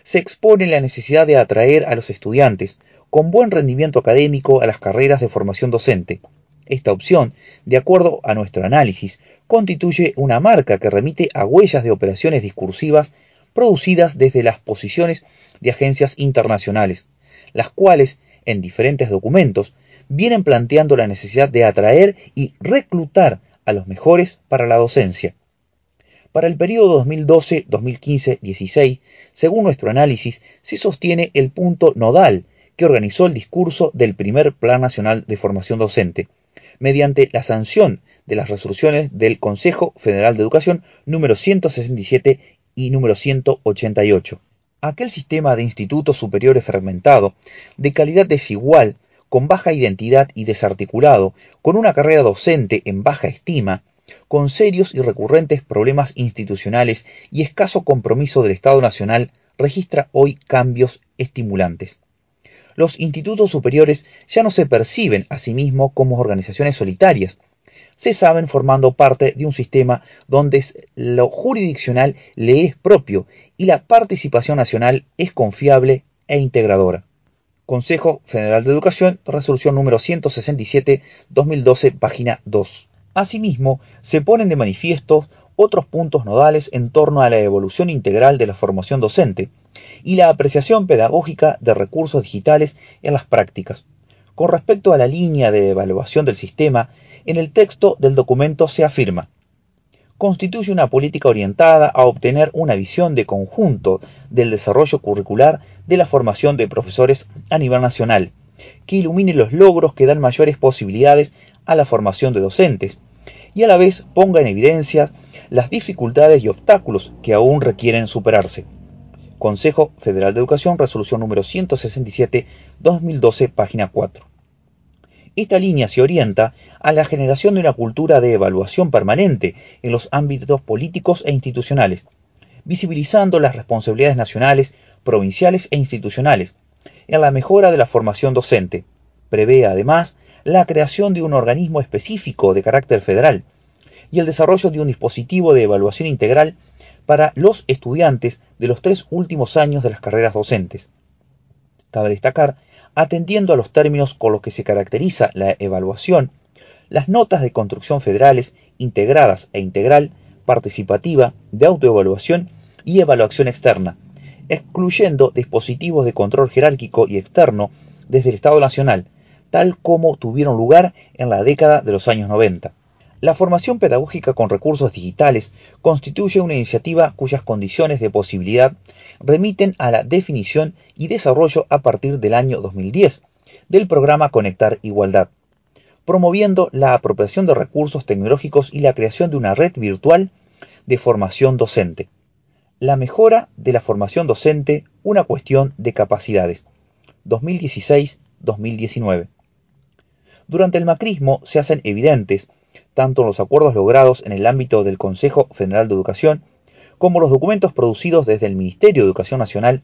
se expone la necesidad de atraer a los estudiantes con buen rendimiento académico a las carreras de formación docente. Esta opción de acuerdo a nuestro análisis, constituye una marca que remite a huellas de operaciones discursivas producidas desde las posiciones de agencias internacionales, las cuales, en diferentes documentos, vienen planteando la necesidad de atraer y reclutar a los mejores para la docencia. Para el periodo 2012-2015-16, según nuestro análisis, se sostiene el punto nodal que organizó el discurso del primer Plan Nacional de Formación Docente, mediante la sanción de las resoluciones del Consejo Federal de Educación número 167 y número 188. Aquel sistema de institutos superiores fragmentado, de calidad desigual, con baja identidad y desarticulado, con una carrera docente en baja estima, con serios y recurrentes problemas institucionales y escaso compromiso del Estado Nacional, registra hoy cambios estimulantes los institutos superiores ya no se perciben a sí mismos como organizaciones solitarias, se saben formando parte de un sistema donde lo jurisdiccional le es propio y la participación nacional es confiable e integradora. Consejo Federal de Educación, resolución número 167-2012, página 2. Asimismo, se ponen de manifiesto otros puntos nodales en torno a la evolución integral de la formación docente, y la apreciación pedagógica de recursos digitales en las prácticas. Con respecto a la línea de evaluación del sistema, en el texto del documento se afirma constituye una política orientada a obtener una visión de conjunto del desarrollo curricular de la formación de profesores a nivel nacional, que ilumine los logros que dan mayores posibilidades a la formación de docentes y a la vez ponga en evidencia las dificultades y obstáculos que aún requieren superarse. Consejo Federal de Educación, resolución número 167-2012, página 4. Esta línea se orienta a la generación de una cultura de evaluación permanente en los ámbitos políticos e institucionales, visibilizando las responsabilidades nacionales, provinciales e institucionales, en la mejora de la formación docente. Prevé además la creación de un organismo específico de carácter federal y el desarrollo de un dispositivo de evaluación integral para los estudiantes de los tres últimos años de las carreras docentes. Cabe destacar, atendiendo a los términos con los que se caracteriza la evaluación, las notas de construcción federales integradas e integral, participativa, de autoevaluación y evaluación externa, excluyendo dispositivos de control jerárquico y externo desde el Estado Nacional, tal como tuvieron lugar en la década de los años 90. La formación pedagógica con recursos digitales constituye una iniciativa cuyas condiciones de posibilidad remiten a la definición y desarrollo a partir del año 2010 del programa Conectar Igualdad, promoviendo la apropiación de recursos tecnológicos y la creación de una red virtual de formación docente. La mejora de la formación docente, una cuestión de capacidades. 2016-2019. Durante el macrismo se hacen evidentes tanto los acuerdos logrados en el ámbito del Consejo Federal de Educación, como los documentos producidos desde el Ministerio de Educación Nacional,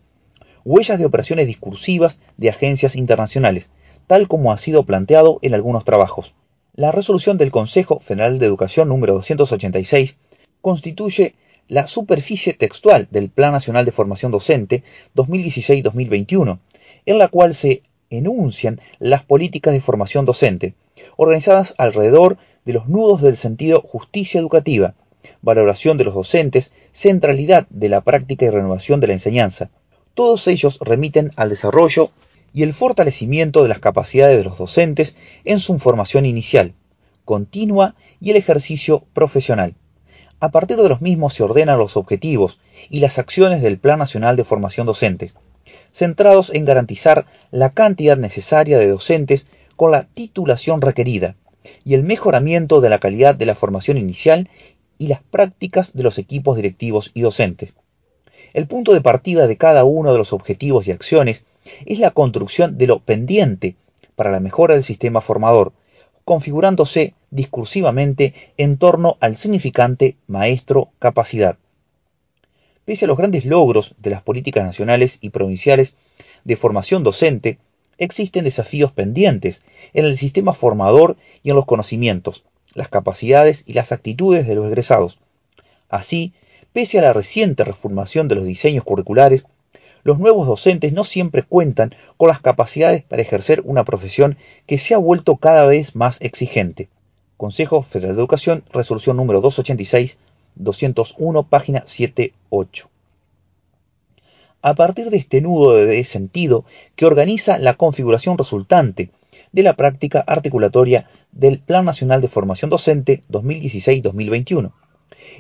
huellas de operaciones discursivas de agencias internacionales, tal como ha sido planteado en algunos trabajos. La resolución del Consejo Federal de Educación número 286 constituye la superficie textual del Plan Nacional de Formación Docente 2016-2021, en la cual se enuncian las políticas de formación docente, organizadas alrededor de los nudos del sentido justicia educativa, valoración de los docentes, centralidad de la práctica y renovación de la enseñanza. Todos ellos remiten al desarrollo y el fortalecimiento de las capacidades de los docentes en su formación inicial, continua y el ejercicio profesional. A partir de los mismos se ordenan los objetivos y las acciones del Plan Nacional de Formación Docentes, centrados en garantizar la cantidad necesaria de docentes con la titulación requerida, y el mejoramiento de la calidad de la formación inicial y las prácticas de los equipos directivos y docentes. El punto de partida de cada uno de los objetivos y acciones es la construcción de lo pendiente para la mejora del sistema formador, configurándose discursivamente en torno al significante maestro-capacidad. Pese a los grandes logros de las políticas nacionales y provinciales de formación docente, existen desafíos pendientes en el sistema formador y en los conocimientos, las capacidades y las actitudes de los egresados. Así, pese a la reciente reformación de los diseños curriculares, los nuevos docentes no siempre cuentan con las capacidades para ejercer una profesión que se ha vuelto cada vez más exigente. Consejo Federal de Educación, resolución número 286, 201, página 78. A partir de este nudo de sentido que organiza la configuración resultante de la práctica articulatoria del Plan Nacional de Formación Docente 2016-2021.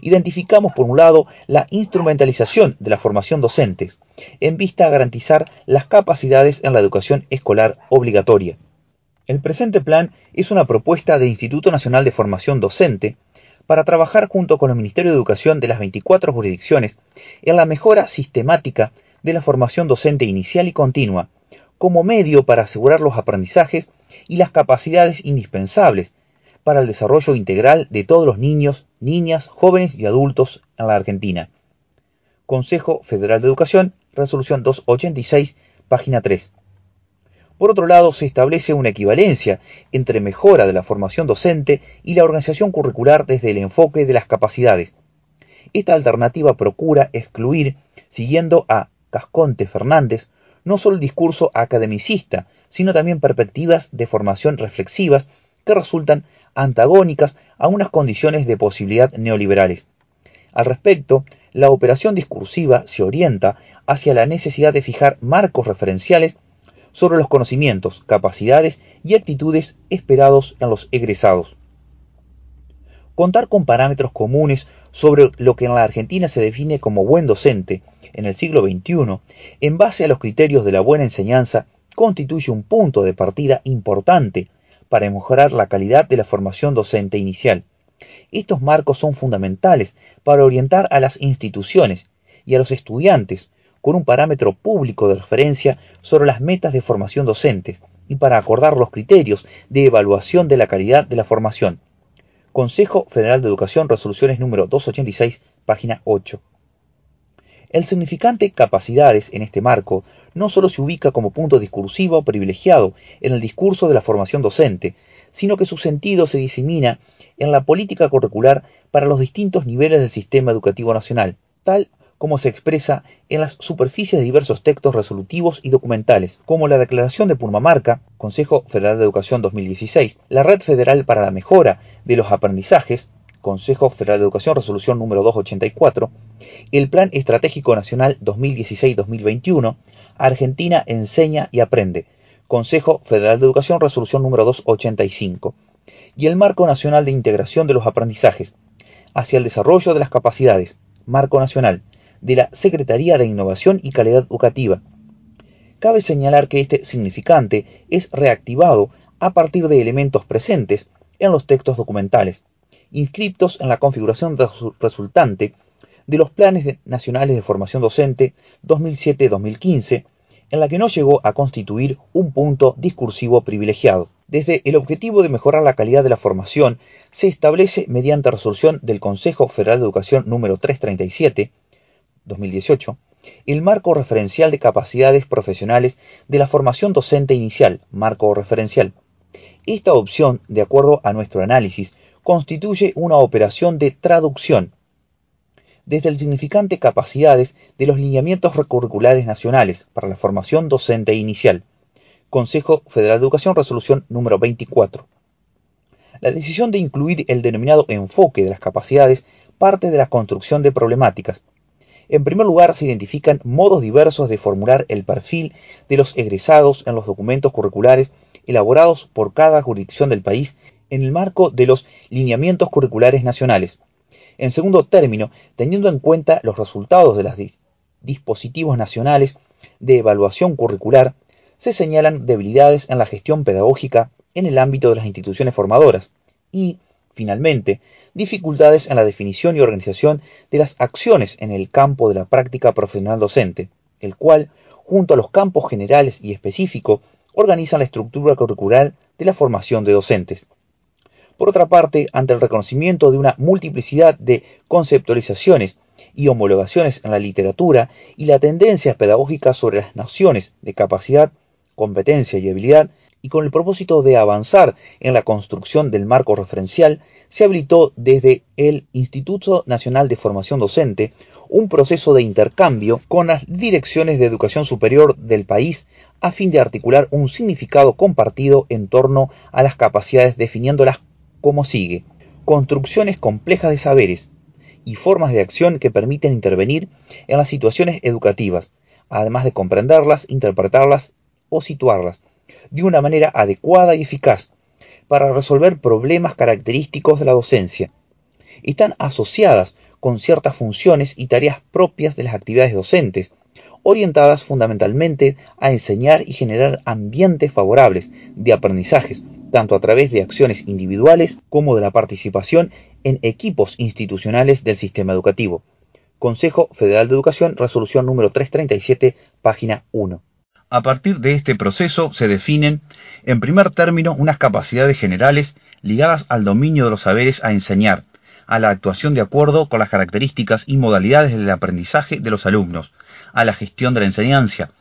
Identificamos, por un lado, la instrumentalización de la formación docente, en vista a garantizar las capacidades en la educación escolar obligatoria. El presente plan es una propuesta del Instituto Nacional de Formación Docente para trabajar junto con el Ministerio de Educación de las 24 jurisdicciones en la mejora sistemática de la formación docente inicial y continua, como medio para asegurar los aprendizajes y las capacidades indispensables para el desarrollo integral de todos los niños, niñas, jóvenes y adultos en la Argentina. Consejo Federal de Educación, resolución 286, página 3. Por otro lado, se establece una equivalencia entre mejora de la formación docente y la organización curricular desde el enfoque de las capacidades. Esta alternativa procura excluir, siguiendo a Casconte Fernández, no solo el discurso academicista, sino también perspectivas de formación reflexivas que resultan antagónicas a unas condiciones de posibilidad neoliberales. Al respecto, la operación discursiva se orienta hacia la necesidad de fijar marcos referenciales sobre los conocimientos, capacidades y actitudes esperados en los egresados. Contar con parámetros comunes sobre lo que en la Argentina se define como buen docente en el siglo XXI, en base a los criterios de la buena enseñanza, constituye un punto de partida importante para mejorar la calidad de la formación docente inicial. Estos marcos son fundamentales para orientar a las instituciones y a los estudiantes con un parámetro público de referencia sobre las metas de formación docente y para acordar los criterios de evaluación de la calidad de la formación. Consejo Federal de Educación, resoluciones número 286, página 8. El significante capacidades en este marco no solo se ubica como punto discursivo privilegiado en el discurso de la formación docente, sino que su sentido se disemina en la política curricular para los distintos niveles del sistema educativo nacional, tal como se expresa en las superficies de diversos textos resolutivos y documentales, como la Declaración de Purmamarca, Consejo Federal de Educación 2016, la Red Federal para la Mejora de los Aprendizajes, Consejo Federal de Educación, resolución número 284, el Plan Estratégico Nacional 2016-2021, Argentina enseña y aprende, Consejo Federal de Educación, resolución número 285, y el Marco Nacional de Integración de los Aprendizajes, hacia el desarrollo de las capacidades, Marco Nacional, de la Secretaría de Innovación y Calidad Educativa. Cabe señalar que este significante es reactivado a partir de elementos presentes en los textos documentales, inscriptos en la configuración resultante de los Planes Nacionales de Formación Docente 2007-2015, en la que no llegó a constituir un punto discursivo privilegiado. Desde el objetivo de mejorar la calidad de la formación, se establece mediante resolución del Consejo Federal de Educación número 337 2018, el marco referencial de capacidades profesionales de la formación docente inicial, marco referencial. Esta opción, de acuerdo a nuestro análisis, constituye una operación de traducción desde el significante capacidades de los lineamientos curriculares nacionales para la formación docente inicial. Consejo Federal de Educación, resolución número 24. La decisión de incluir el denominado enfoque de las capacidades parte de la construcción de problemáticas, en primer lugar, se identifican modos diversos de formular el perfil de los egresados en los documentos curriculares elaborados por cada jurisdicción del país en el marco de los lineamientos curriculares nacionales. En segundo término, teniendo en cuenta los resultados de los dispositivos nacionales de evaluación curricular, se señalan debilidades en la gestión pedagógica en el ámbito de las instituciones formadoras y, finalmente, dificultades en la definición y organización de las acciones en el campo de la práctica profesional docente, el cual, junto a los campos generales y específicos, organiza la estructura curricular de la formación de docentes. Por otra parte, ante el reconocimiento de una multiplicidad de conceptualizaciones y homologaciones en la literatura y la tendencia pedagógica sobre las nociones de capacidad, competencia y habilidad, y con el propósito de avanzar en la construcción del marco referencial, se habilitó desde el Instituto Nacional de Formación Docente un proceso de intercambio con las direcciones de educación superior del país a fin de articular un significado compartido en torno a las capacidades definiéndolas como sigue. Construcciones complejas de saberes y formas de acción que permiten intervenir en las situaciones educativas, además de comprenderlas, interpretarlas o situarlas de una manera adecuada y eficaz para resolver problemas característicos de la docencia. Están asociadas con ciertas funciones y tareas propias de las actividades docentes, orientadas fundamentalmente a enseñar y generar ambientes favorables de aprendizajes, tanto a través de acciones individuales como de la participación en equipos institucionales del sistema educativo. Consejo Federal de Educación, resolución número 337, página 1. A partir de este proceso se definen, en primer término, unas capacidades generales ligadas al dominio de los saberes a enseñar, a la actuación de acuerdo con las características y modalidades del aprendizaje de los alumnos, a la gestión de la enseñanza,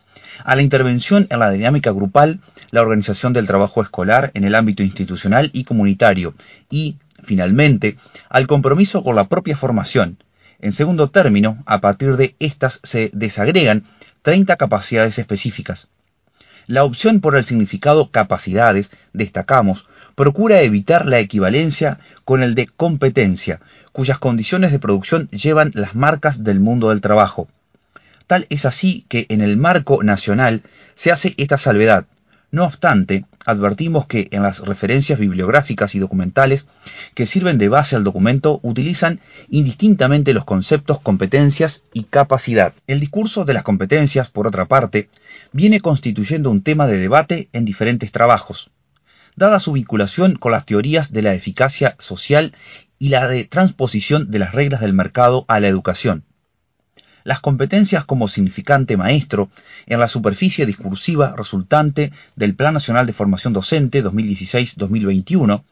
a la intervención en la dinámica grupal, la organización del trabajo escolar en el ámbito institucional y comunitario y, finalmente, al compromiso con la propia formación. En segundo término, a partir de estas se desagregan 30 capacidades específicas. La opción por el significado capacidades, destacamos, procura evitar la equivalencia con el de competencia, cuyas condiciones de producción llevan las marcas del mundo del trabajo. Tal es así que en el marco nacional se hace esta salvedad, no obstante, advertimos que en las referencias bibliográficas y documentales que sirven de base al documento utilizan indistintamente los conceptos competencias y capacidad. El discurso de las competencias, por otra parte, viene constituyendo un tema de debate en diferentes trabajos. Dada su vinculación con las teorías de la eficacia social y la de transposición de las reglas del mercado a la educación las competencias como significante maestro en la superficie discursiva resultante del Plan Nacional de Formación Docente 2016-2021,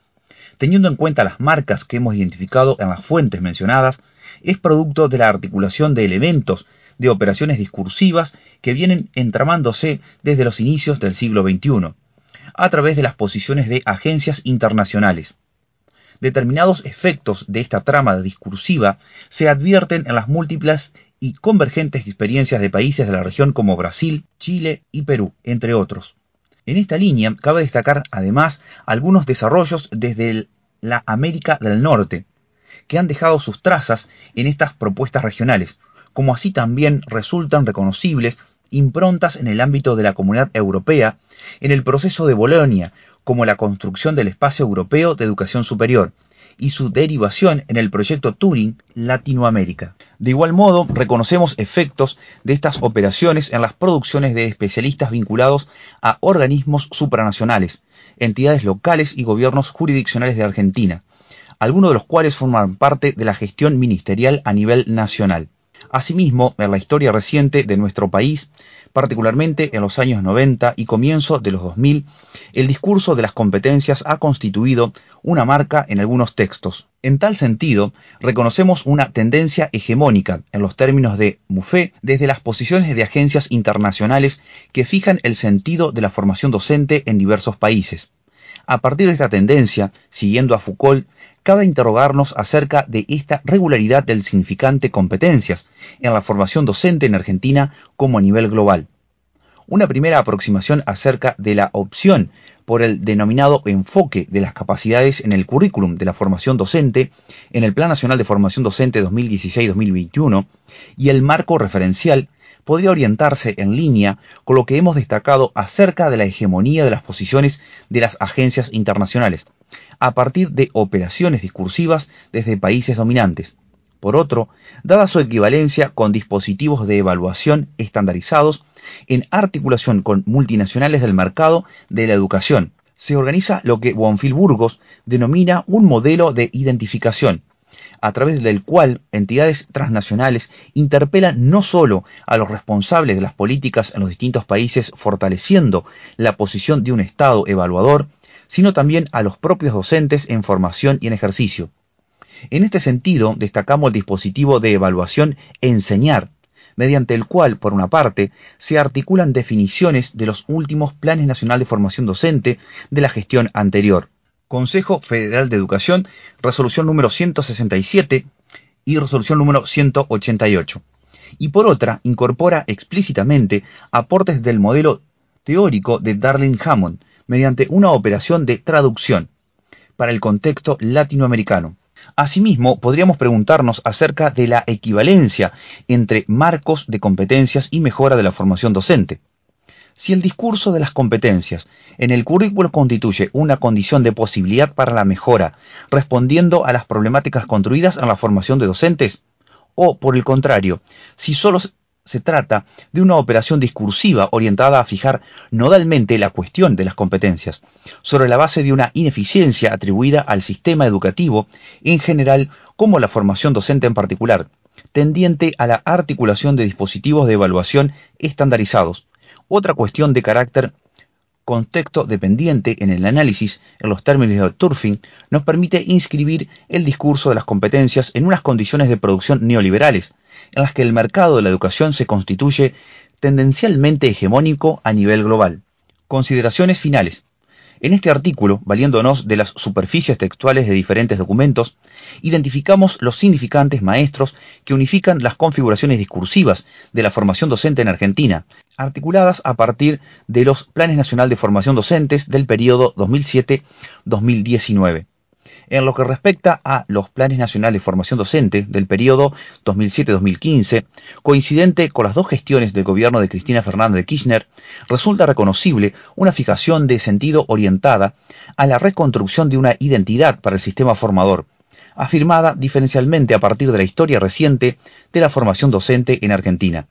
teniendo en cuenta las marcas que hemos identificado en las fuentes mencionadas, es producto de la articulación de elementos de operaciones discursivas que vienen entramándose desde los inicios del siglo XXI, a través de las posiciones de agencias internacionales. Determinados efectos de esta trama discursiva se advierten en las múltiples y convergentes experiencias de países de la región como Brasil, Chile y Perú, entre otros. En esta línea cabe destacar además algunos desarrollos desde la América del Norte, que han dejado sus trazas en estas propuestas regionales, como así también resultan reconocibles improntas en el ámbito de la Comunidad Europea en el proceso de Bolonia, como la construcción del espacio europeo de educación superior, y su derivación en el proyecto Turing Latinoamérica. De igual modo, reconocemos efectos de estas operaciones en las producciones de especialistas vinculados a organismos supranacionales, entidades locales y gobiernos jurisdiccionales de Argentina, algunos de los cuales forman parte de la gestión ministerial a nivel nacional. Asimismo, en la historia reciente de nuestro país, particularmente en los años 90 y comienzo de los 2000, el discurso de las competencias ha constituido una marca en algunos textos. En tal sentido, reconocemos una tendencia hegemónica en los términos de MUFE desde las posiciones de agencias internacionales que fijan el sentido de la formación docente en diversos países. A partir de esta tendencia, siguiendo a Foucault, cabe interrogarnos acerca de esta regularidad del significante competencias en la formación docente en Argentina como a nivel global. Una primera aproximación acerca de la opción por el denominado enfoque de las capacidades en el currículum de la formación docente en el Plan Nacional de Formación Docente 2016-2021 y el marco referencial podría orientarse en línea con lo que hemos destacado acerca de la hegemonía de las posiciones de las agencias internacionales, a partir de operaciones discursivas desde países dominantes. Por otro, dada su equivalencia con dispositivos de evaluación estandarizados en articulación con multinacionales del mercado de la educación, se organiza lo que Bonfil Burgos denomina un modelo de identificación, a través del cual entidades transnacionales interpelan no solo a los responsables de las políticas en los distintos países fortaleciendo la posición de un Estado evaluador, sino también a los propios docentes en formación y en ejercicio. En este sentido, destacamos el dispositivo de evaluación Enseñar, mediante el cual, por una parte, se articulan definiciones de los últimos planes nacional de formación docente de la gestión anterior. Consejo Federal de Educación, resolución número 167 y resolución número 188. Y por otra, incorpora explícitamente aportes del modelo teórico de Darling Hammond mediante una operación de traducción. para el contexto latinoamericano. Asimismo, podríamos preguntarnos acerca de la equivalencia entre marcos de competencias y mejora de la formación docente. Si el discurso de las competencias en el currículo constituye una condición de posibilidad para la mejora, respondiendo a las problemáticas construidas en la formación de docentes, o por el contrario, si solo se trata de una operación discursiva orientada a fijar nodalmente la cuestión de las competencias, sobre la base de una ineficiencia atribuida al sistema educativo en general como la formación docente en particular, tendiente a la articulación de dispositivos de evaluación estandarizados, otra cuestión de carácter contexto dependiente en el análisis en los términos de Turfing nos permite inscribir el discurso de las competencias en unas condiciones de producción neoliberales, en las que el mercado de la educación se constituye tendencialmente hegemónico a nivel global. Consideraciones finales. En este artículo, valiéndonos de las superficies textuales de diferentes documentos, identificamos los significantes maestros que unifican las configuraciones discursivas de la formación docente en Argentina, articuladas a partir de los Planes Nacional de Formación Docentes del periodo 2007-2019. En lo que respecta a los planes nacionales de formación docente del periodo 2007-2015, coincidente con las dos gestiones del gobierno de Cristina Fernández de Kirchner, resulta reconocible una fijación de sentido orientada a la reconstrucción de una identidad para el sistema formador, afirmada diferencialmente a partir de la historia reciente de la formación docente en Argentina.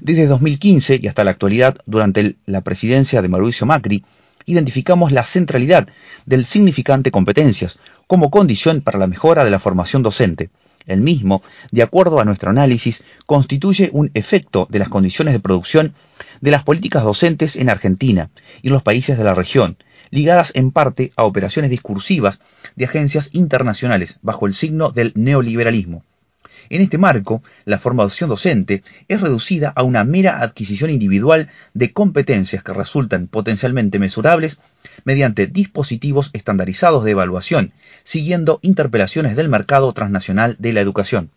Desde 2015 y hasta la actualidad, durante la presidencia de Mauricio Macri, identificamos la centralidad del significante competencias como condición para la mejora de la formación docente. El mismo, de acuerdo a nuestro análisis, constituye un efecto de las condiciones de producción de las políticas docentes en Argentina y en los países de la región, ligadas en parte a operaciones discursivas de agencias internacionales bajo el signo del neoliberalismo. En este marco, la formación docente es reducida a una mera adquisición individual de competencias que resultan potencialmente mesurables mediante dispositivos estandarizados de evaluación, siguiendo interpelaciones del mercado transnacional de la educación.